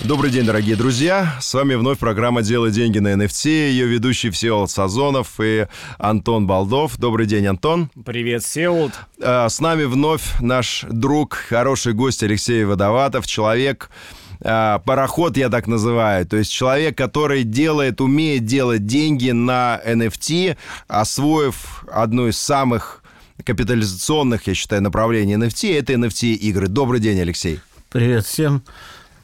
Добрый день, дорогие друзья. С вами вновь программа «Делай деньги на NFT». Ее ведущий Всеволод Сазонов и Антон Балдов. Добрый день, Антон. Привет, Всеволод. А, с нами вновь наш друг, хороший гость Алексей Водоватов, человек, а, пароход я так называю, то есть человек, который делает, умеет делать деньги на NFT, освоив одну из самых капитализационных, я считаю, направлений NFT, это NFT-игры. Добрый день, Алексей. Привет всем.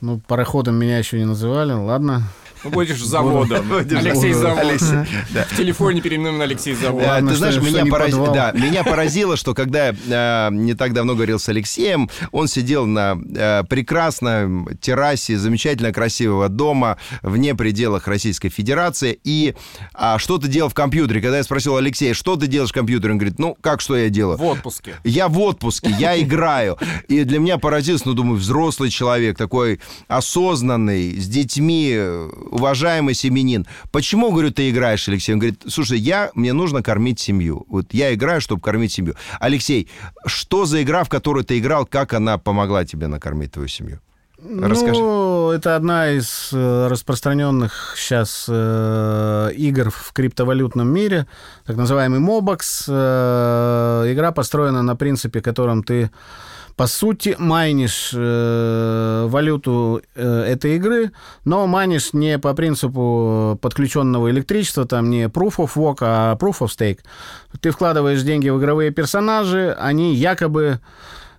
Ну, пароходом меня еще не называли, ладно. Ну, будешь заводом. Алексей Завод. В телефоне переименуем на Алексей Завод. Ты знаешь, меня поразило, да, меня поразило, что когда я не так давно говорил с Алексеем, он сидел на э, прекрасной террасе замечательно красивого дома вне пределах Российской Федерации и а, что-то делал в компьютере. Когда я спросил Алексея, что ты делаешь в компьютере, он говорит, ну, как что я делаю? В отпуске. Я в отпуске, я играю. И для меня поразилось, ну, думаю, взрослый человек, такой осознанный, с детьми, уважаемый семенин, почему, говорю, ты играешь, Алексей? Он говорит, слушай, я, мне нужно кормить семью. Вот я играю, чтобы кормить семью. Алексей, что за игра, в которую ты играл, как она помогла тебе накормить твою семью? Расскажи. Ну, это одна из э, распространенных сейчас э, игр в криптовалютном мире, так называемый Mobox. Э, игра построена на принципе, которым ты по сути, майнишь э, валюту э, этой игры, но майнишь не по принципу подключенного электричества, там не proof of work, а proof of stake. Ты вкладываешь деньги в игровые персонажи, они якобы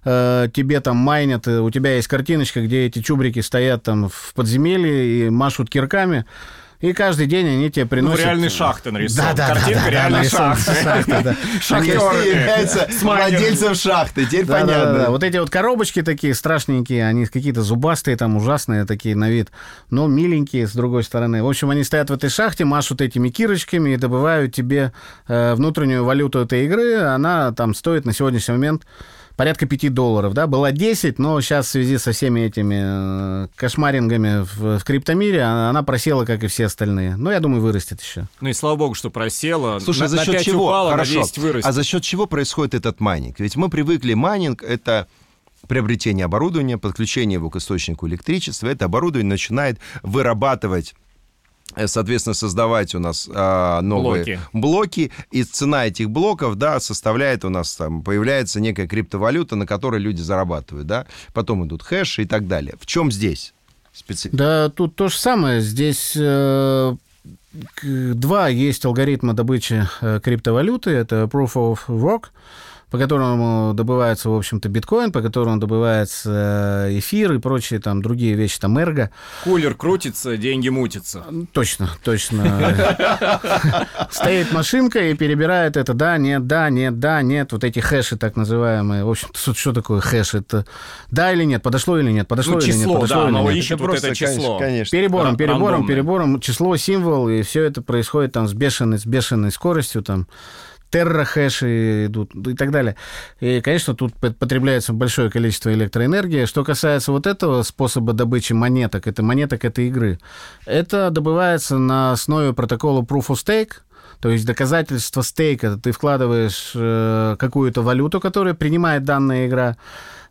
э, тебе там майнят, у тебя есть картиночка, где эти чубрики стоят там в подземелье и машут кирками. И каждый день они тебе приносят... Ну, реальные шахты нарисованы. Да, да, Картинка да, реально да, шахты. шахты, да. Шахтеры являются владельцем шахты, теперь Да, да, понятно. да, да. Вот эти вот коробочки такие страшненькие, они какие-то зубастые, там ужасные такие на вид, но миленькие с другой стороны. В общем, они стоят в этой шахте, машут этими кирочками и добывают тебе э, внутреннюю валюту этой игры. Она там стоит на сегодняшний момент порядка 5 долларов, да, была 10, но сейчас в связи со всеми этими э, кошмарингами в, в криптомире она она просела, как и все остальные. Но я думаю, вырастет еще. Ну и слава богу, что просела. Слушай, на, а за счет 5 чего? упала, Хорошо. на 10 вырастет. А за счет чего происходит этот майнинг? Ведь мы привыкли, майнинг — это приобретение оборудования, подключение его к источнику электричества. Это оборудование начинает вырабатывать соответственно, создавать у нас а, новые Блоки. блоки, и цена этих блоков, да, составляет у нас там, появляется некая криптовалюта, на которой люди зарабатывают, да, потом идут хэши и так далее. В чем здесь специфика? Да, тут то же самое. Здесь э, два есть алгоритма добычи э, криптовалюты. Это Proof of Work, по которому добывается, в общем-то, биткоин, по которому добывается э, эфир и прочие там другие вещи, там эрго. Кулер крутится, деньги мутятся. Точно, точно. Стоит машинка и перебирает это да, нет, да, нет, да, нет. Вот эти хэши так называемые. В общем, что такое хэш? Это да или нет, подошло или нет, подошло Ну, или нет, число, подошло да, или нет. ищет вот это число. конечно. Перебором, перебором, перебором, число, символ, и все это происходит там с бешеной, с бешеной скоростью, там терра-хэши идут и так далее. И, конечно, тут потребляется большое количество электроэнергии. Что касается вот этого способа добычи монеток, это монеток этой игры, это добывается на основе протокола Proof of Stake, то есть доказательство стейка. Ты вкладываешь э, какую-то валюту, которую принимает данная игра,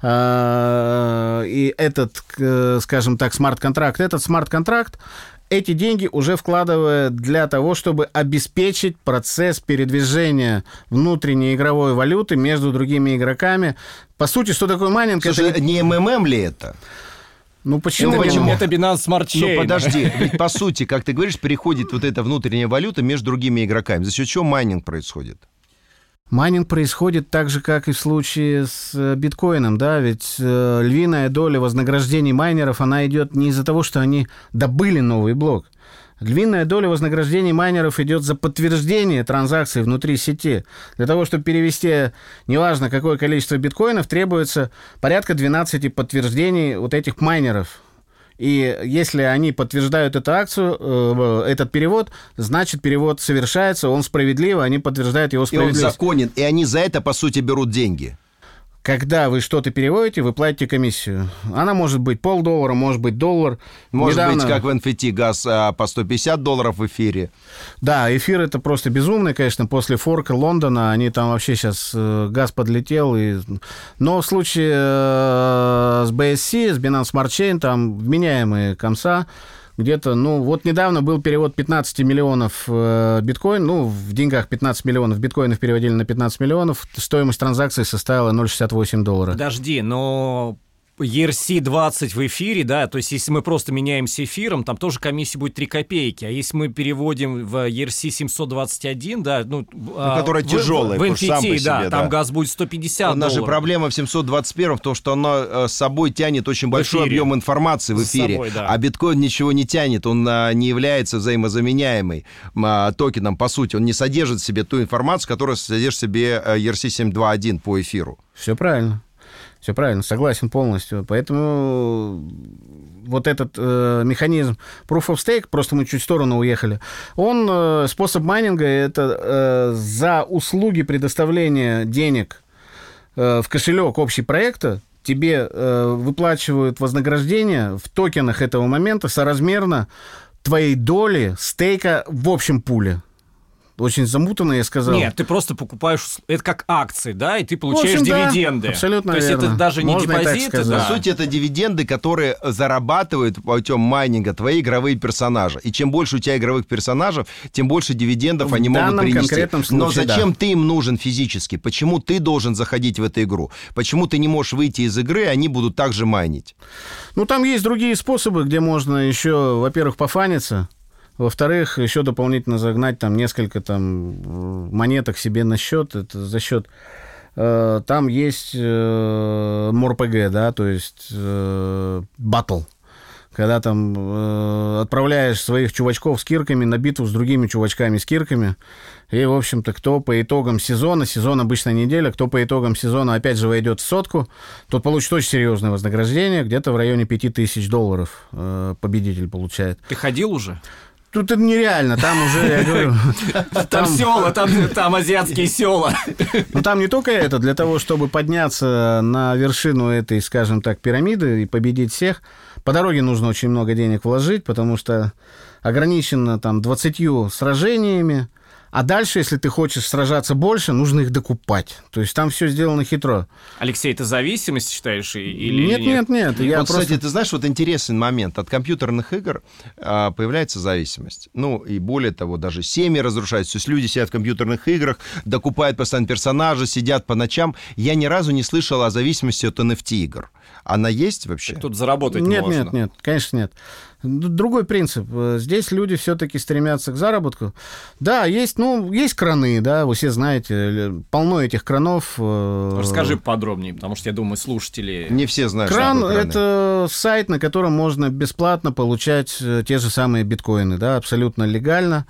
э, и этот, э, скажем так, смарт-контракт, этот смарт-контракт эти деньги уже вкладывает для того, чтобы обеспечить процесс передвижения внутренней игровой валюты между другими игроками. По сути, что такое майнинг? Слушай, это... не МММ ли это? Ну почему? Ну, почему? Это Binance Smart Chain. Ну, подожди, ведь по сути, как ты говоришь, переходит вот эта внутренняя валюта между другими игроками. За счет чего майнинг происходит? Майнинг происходит так же, как и в случае с э, биткоином, да, ведь э, львиная доля вознаграждений майнеров, она идет не из-за того, что они добыли новый блок. Львиная доля вознаграждений майнеров идет за подтверждение транзакций внутри сети. Для того, чтобы перевести, неважно какое количество биткоинов, требуется порядка 12 подтверждений вот этих майнеров. И если они подтверждают эту акцию, э, этот перевод, значит, перевод совершается, он справедливый, они подтверждают его И он справедливость. законен, и они за это, по сути, берут деньги. Когда вы что-то переводите, вы платите комиссию. Она может быть полдоллара, может быть доллар. Может Недавно... быть, как в NFT, газ а, по 150 долларов в эфире. Да, эфир это просто безумный, конечно. После форка Лондона они там вообще сейчас э, газ подлетел. И... Но в случае э, с BSC, с Binance Smart Chain, там вменяемые комса где-то, ну, вот недавно был перевод 15 миллионов э, биткоин, ну, в деньгах 15 миллионов биткоинов переводили на 15 миллионов, стоимость транзакции составила 0,68 доллара. Подожди, но ERC-20 в эфире, да, то есть если мы просто меняемся эфиром, там тоже комиссия будет 3 копейки, а если мы переводим в ERC-721, да, ну... ну а, который в, тяжелый, в, в NFT, сам по себе, да, да, там газ будет 150 У нас же проблема в 721 в том, что оно э, с собой тянет очень большой объем информации в эфире, собой, да. а биткоин ничего не тянет, он а, не является взаимозаменяемый а, токеном, по сути, он не содержит в себе ту информацию, которая содержит в себе ERC-721 по эфиру. Все правильно. Все правильно, согласен полностью. Поэтому вот этот э, механизм Proof of Stake, просто мы чуть в сторону уехали, он, э, способ майнинга, это э, за услуги предоставления денег э, в кошелек общий проекта, тебе э, выплачивают вознаграждение в токенах этого момента соразмерно твоей доли стейка в общем пуле очень замутанно, я сказал. Нет, ты просто покупаешь, это как акции, да, и ты получаешь общем, дивиденды. Да, абсолютно То есть верно. это даже не Можно депозиты, да. По сути, это дивиденды, которые зарабатывают путем майнинга твои игровые персонажи. И чем больше у тебя игровых персонажей, тем больше дивидендов в они могут принести. Конкретном случае, Но зачем да. ты им нужен физически? Почему ты должен заходить в эту игру? Почему ты не можешь выйти из игры, и они будут также майнить? Ну, там есть другие способы, где можно еще, во-первых, пофаниться, во-вторых, еще дополнительно загнать там несколько там монеток себе на счет. Это за счет э, там есть э, МОРПГ, да, то есть э. Когда там э, отправляешь своих чувачков с кирками на битву с другими чувачками с кирками. И, в общем-то, кто по итогам сезона, сезон обычно неделя, кто по итогам сезона опять же войдет в сотку, тот получит очень серьезное вознаграждение, где-то в районе 5000 долларов э, победитель получает. Ты ходил уже? Тут это нереально, там уже, я говорю... Там, там села, там, там азиатские села. Ну, там не только это. Для того, чтобы подняться на вершину этой, скажем так, пирамиды и победить всех, по дороге нужно очень много денег вложить, потому что ограничено там 20 сражениями, а дальше, если ты хочешь сражаться больше, нужно их докупать. То есть там все сделано хитро. Алексей, это зависимость считаешь или нет? Нет, нет, нет. Я вот, просто... Кстати, ты знаешь, вот интересный момент. От компьютерных игр а, появляется зависимость. Ну, и более того, даже семьи разрушаются. То есть люди сидят в компьютерных играх, докупают постоянно персонажа, сидят по ночам. Я ни разу не слышал о зависимости от NFT игр. Она есть вообще? Так тут заработать нет, можно. Нет, нет, конечно нет. Другой принцип. Здесь люди все-таки стремятся к заработку. Да, есть, ну, есть краны, да, вы все знаете, полно этих кранов. Э, Расскажи подробнее, потому что я думаю, слушатели... Не все знают. Кран — это сайт, на котором можно бесплатно получать э, те же самые биткоины, да, абсолютно легально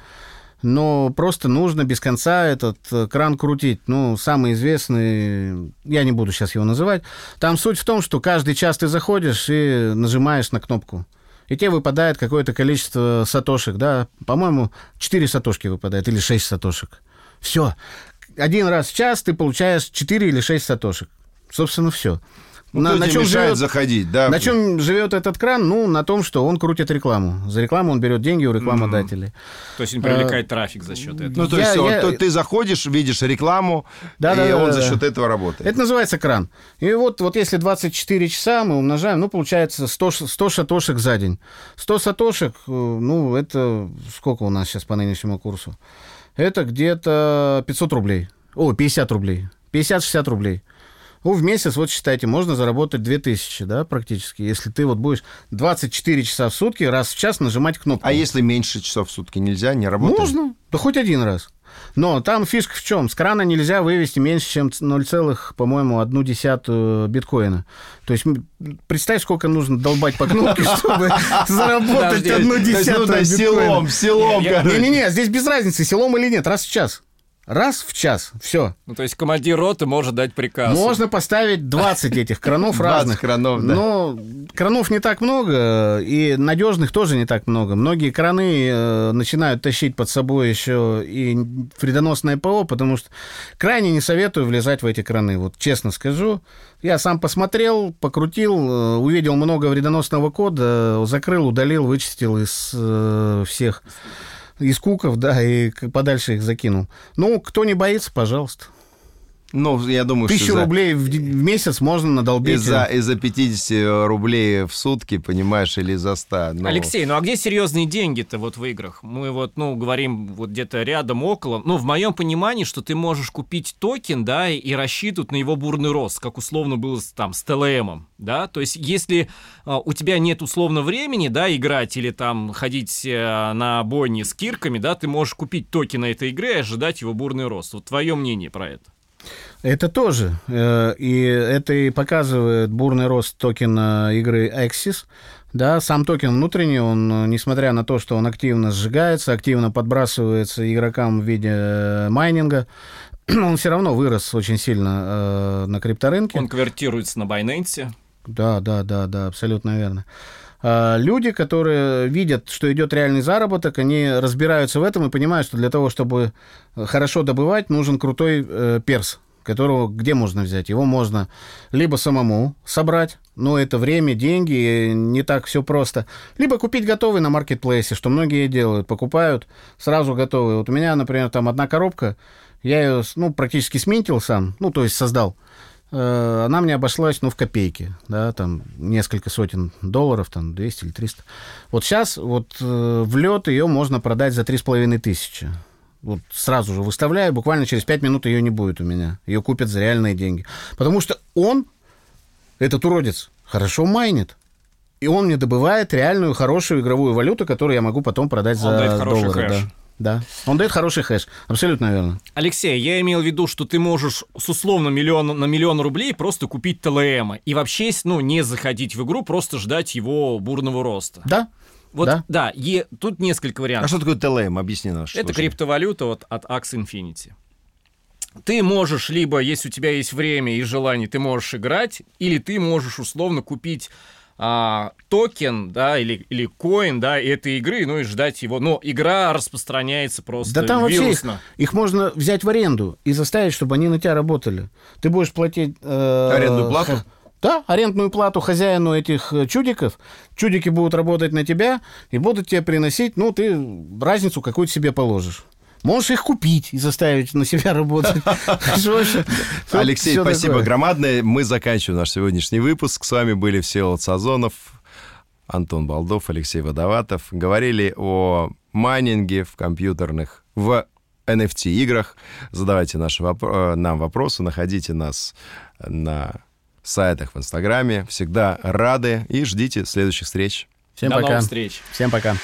но просто нужно без конца этот э, кран крутить. Ну, самый известный, я не буду сейчас его называть, там суть в том, что каждый час ты заходишь и нажимаешь на кнопку. И тебе выпадает какое-то количество сатошек, да, по-моему, 4 сатошки выпадает или 6 сатошек. Все. Один раз в час ты получаешь 4 или 6 сатошек. Собственно, все. Ну, на, на чем живет, заходить, да? На чем живет этот кран? Ну, на том, что он крутит рекламу. За рекламу он берет деньги у рекламодателей. Mm-hmm. То есть он привлекает а, трафик за счет этого. Ну, то есть я, вот, ты заходишь, видишь рекламу, да, и да, он да, за счет этого работает. Это называется кран. И вот, вот если 24 часа мы умножаем, ну, получается 100, 100 сатошек за день. 100 сатошек, э, ну, это сколько у нас сейчас по нынешнему курсу? Это где-то 500 рублей. О, 50 рублей. 50-60 рублей. Ну, в месяц, вот считайте, можно заработать 2000, да, практически, если ты вот будешь 24 часа в сутки раз в час нажимать кнопку. А если меньше часов в сутки нельзя, не работает? Можно, да хоть один раз. Но там фишка в чем? С крана нельзя вывести меньше, чем 0, по-моему, одну десятую биткоина. То есть представь, сколько нужно долбать по кнопке, чтобы заработать одну десятую биткоина. Селом, селом. Не-не-не, здесь без разницы, селом или нет, раз в час. Раз в час. Все. Ну, то есть командир роты может дать приказ. Можно поставить 20 этих кранов 20 разных. кранов, да. Но кранов не так много, и надежных тоже не так много. Многие краны э, начинают тащить под собой еще и вредоносное ПО, потому что крайне не советую влезать в эти краны. Вот честно скажу. Я сам посмотрел, покрутил, э, увидел много вредоносного кода, закрыл, удалил, вычистил из э, всех из куков, да, и подальше их закинул. Ну, кто не боится, пожалуйста. Ну, я думаю, Тысячу что за- рублей в, д- в месяц можно надолбить. из-за, из-за 50 рублей в сутки, понимаешь, или за 100. ну, Алексей, ну а где серьезные деньги-то вот в играх? Мы вот, ну, говорим вот где-то рядом, около. Ну, в моем понимании, что ты можешь купить токен, да, и, рассчитывать на его бурный рост, как условно было с, там с ТЛМом, да? То есть, если а, у тебя нет условно времени, да, играть или там ходить э, на бойни с кирками, да, ты можешь купить токены этой игры и ожидать его бурный рост. Вот твое мнение про это. Это тоже. э, И это и показывает бурный рост токена игры Axie. Да, сам токен внутренний, он, э, несмотря на то, что он активно сжигается, активно подбрасывается игрокам в виде э, майнинга, он все равно вырос очень сильно на крипторынке. Он конвертируется на Binance. Да, да, да, да, абсолютно верно. А, Люди, которые видят, что идет реальный заработок, они разбираются в этом и понимают, что для того, чтобы э, хорошо добывать, нужен крутой э, перс, которого где можно взять? Его можно либо самому собрать, но это время, деньги, не так все просто. Либо купить готовый на маркетплейсе, что многие делают, покупают сразу готовый. Вот у меня, например, там одна коробка, я ее ну, практически сминтил сам, ну, то есть создал. Э, Она мне обошлась, ну, в копейки, да, там несколько сотен долларов, там 200 или 300. Вот сейчас вот э, в лед ее можно продать за 3,5 тысячи. Вот сразу же выставляю, буквально через 5 минут ее не будет у меня. Ее купят за реальные деньги. Потому что он, этот уродец, хорошо майнит. И он мне добывает реальную хорошую игровую валюту, которую я могу потом продать Он за дает хороший доллары. хэш. Да. Да. Он дает хороший хэш. Абсолютно верно. Алексей, я имел в виду, что ты можешь с условно миллион, на миллион рублей просто купить TLM и вообще, ну, не заходить в игру, просто ждать его бурного роста. Да. Вот, Да. да, е- тут несколько А вариантов. что такое TLM? Объясни нам. что Это же. криптовалюта вот от Axie Infinity. Ты можешь, либо, если у тебя есть время и желание, ты можешь играть, или ты можешь условно купить а, токен, да, или, или coin, да, этой игры, ну и ждать его. Но игра распространяется просто Да там вообще их, вирусно. их можно взять в аренду и заставить, чтобы они на тебя работали. Ты будешь платить... э, Арендную плату? Да, арендную плату хозяину этих э, чудиков. Чудики будут работать на тебя и будут тебе приносить, ну, ты разницу какую-то себе положишь. Можешь их купить и заставить на себя работать. Алексей, спасибо громадное. Мы заканчиваем наш сегодняшний выпуск. С вами были Всеволод Сазонов, Антон Балдов, Алексей Водоватов. Говорили о майнинге в компьютерных, в NFT-играх. Задавайте наши вопро- э, нам вопросы, находите нас на сайтах в Инстаграме. Всегда рады и ждите следующих встреч. Всем До пока. новых встреч. Всем пока.